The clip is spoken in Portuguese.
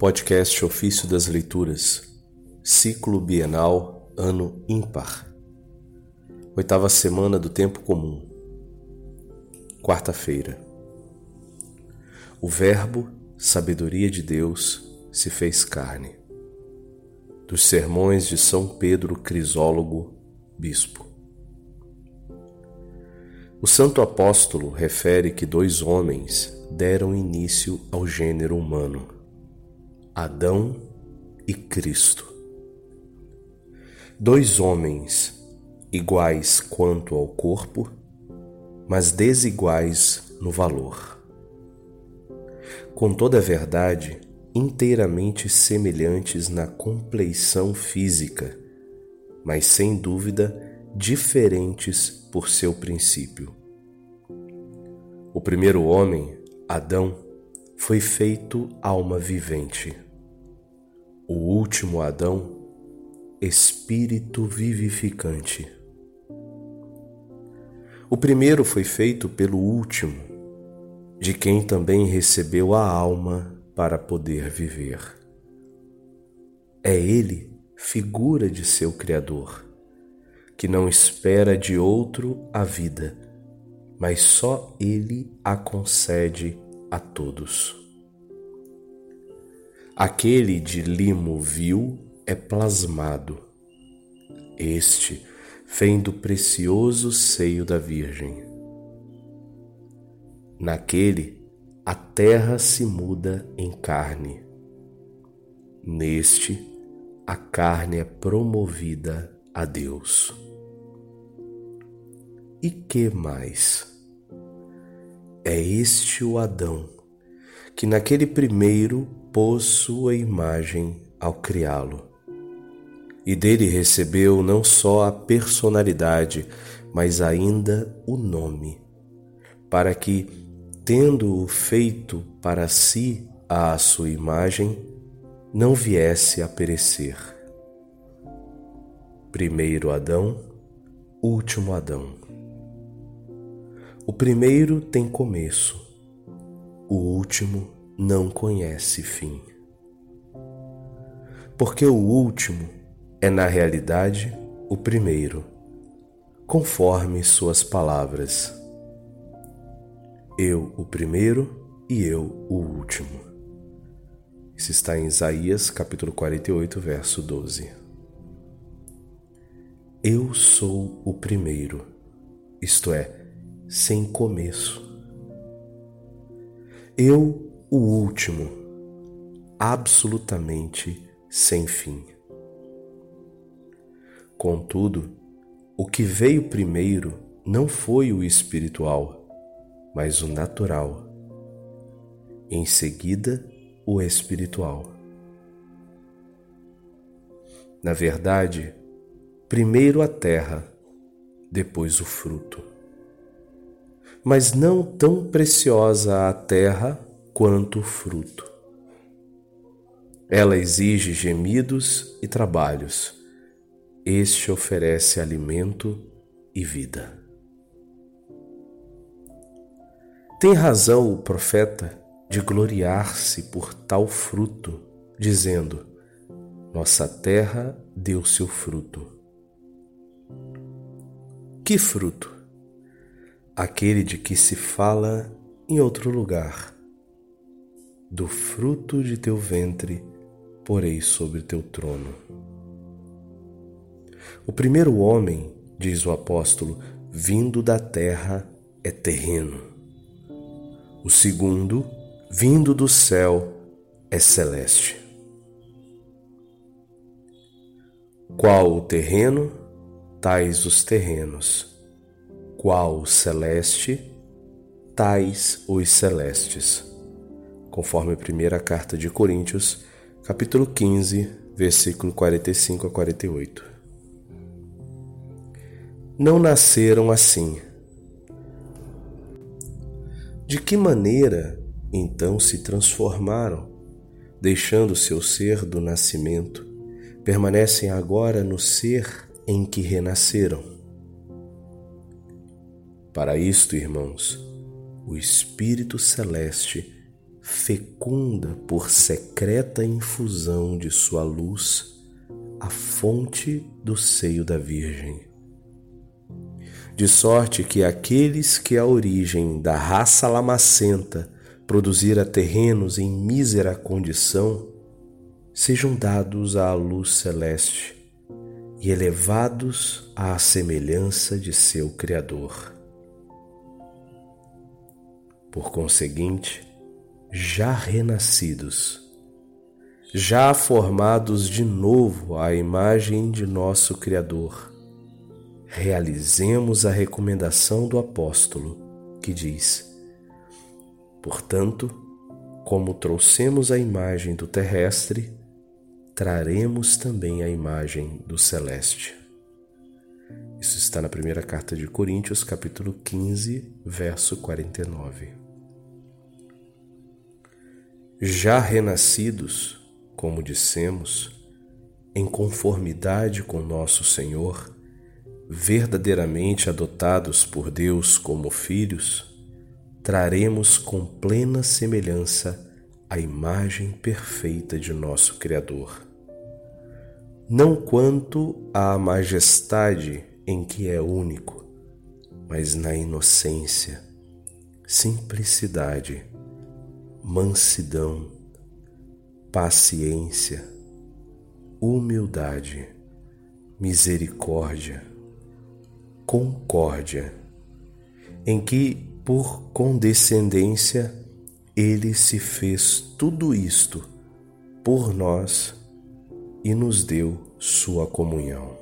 Podcast Ofício das Leituras, Ciclo Bienal, Ano Ímpar. Oitava semana do Tempo Comum. Quarta-feira. O Verbo, sabedoria de Deus, se fez carne. Dos Sermões de São Pedro Crisólogo, Bispo. O Santo Apóstolo refere que dois homens deram início ao gênero humano Adão e Cristo. Dois homens iguais quanto ao corpo, mas desiguais no valor. Com toda a verdade, inteiramente semelhantes na compleição física, mas sem dúvida diferentes por seu princípio. O primeiro homem, Adão, foi feito alma vivente. O último Adão, espírito vivificante. O primeiro foi feito pelo último, de quem também recebeu a alma para poder viver. É ele figura de seu Criador, que não espera de outro a vida, mas só ele a concede a todos. Aquele de limo vil é plasmado. Este vem do precioso seio da Virgem. Naquele, a terra se muda em carne. Neste, a carne é promovida a Deus. E que mais? É este o Adão, que naquele primeiro pôs sua imagem ao criá-lo. E dele recebeu não só a personalidade, mas ainda o nome, para que, tendo-o feito para si à sua imagem, não viesse a perecer. Primeiro Adão, último Adão. O primeiro tem começo, o último não conhece fim. Porque o último é, na realidade, o primeiro, conforme suas palavras. Eu, o primeiro, e eu, o último. Isso está em Isaías, capítulo 48, verso 12. Eu sou o primeiro, isto é, sem começo. Eu, o último, absolutamente sem fim. Contudo, o que veio primeiro não foi o espiritual, mas o natural. Em seguida, o espiritual. Na verdade, primeiro a terra, depois o fruto mas não tão preciosa a terra quanto o fruto. Ela exige gemidos e trabalhos. Este oferece alimento e vida. Tem razão o profeta de gloriar-se por tal fruto, dizendo: Nossa terra deu seu fruto. Que fruto? Aquele de que se fala em outro lugar. Do fruto de teu ventre porei sobre teu trono. O primeiro homem, diz o apóstolo, vindo da terra é terreno. O segundo, vindo do céu, é celeste. Qual o terreno, tais os terrenos qual celeste, tais os celestes. Conforme a primeira carta de Coríntios, capítulo 15, versículo 45 a 48. Não nasceram assim. De que maneira então se transformaram, deixando seu ser do nascimento, permanecem agora no ser em que renasceram? Para isto, irmãos, o Espírito Celeste fecunda por secreta infusão de sua luz a fonte do seio da Virgem. De sorte que aqueles que a origem da raça lamacenta produzira terrenos em mísera condição, sejam dados à luz celeste e elevados à semelhança de seu Criador. Por conseguinte, já renascidos, já formados de novo à imagem de nosso Criador, realizemos a recomendação do apóstolo que diz: Portanto, como trouxemos a imagem do terrestre, traremos também a imagem do celeste. Isso está na primeira carta de Coríntios, capítulo 15, verso 49. Já renascidos, como dissemos, em conformidade com nosso Senhor, verdadeiramente adotados por Deus como filhos, traremos com plena semelhança a imagem perfeita de nosso Criador. Não quanto à majestade em que é único, mas na inocência, simplicidade, mansidão, paciência, humildade, misericórdia, concórdia, em que, por condescendência, ele se fez tudo isto por nós e nos deu sua comunhão.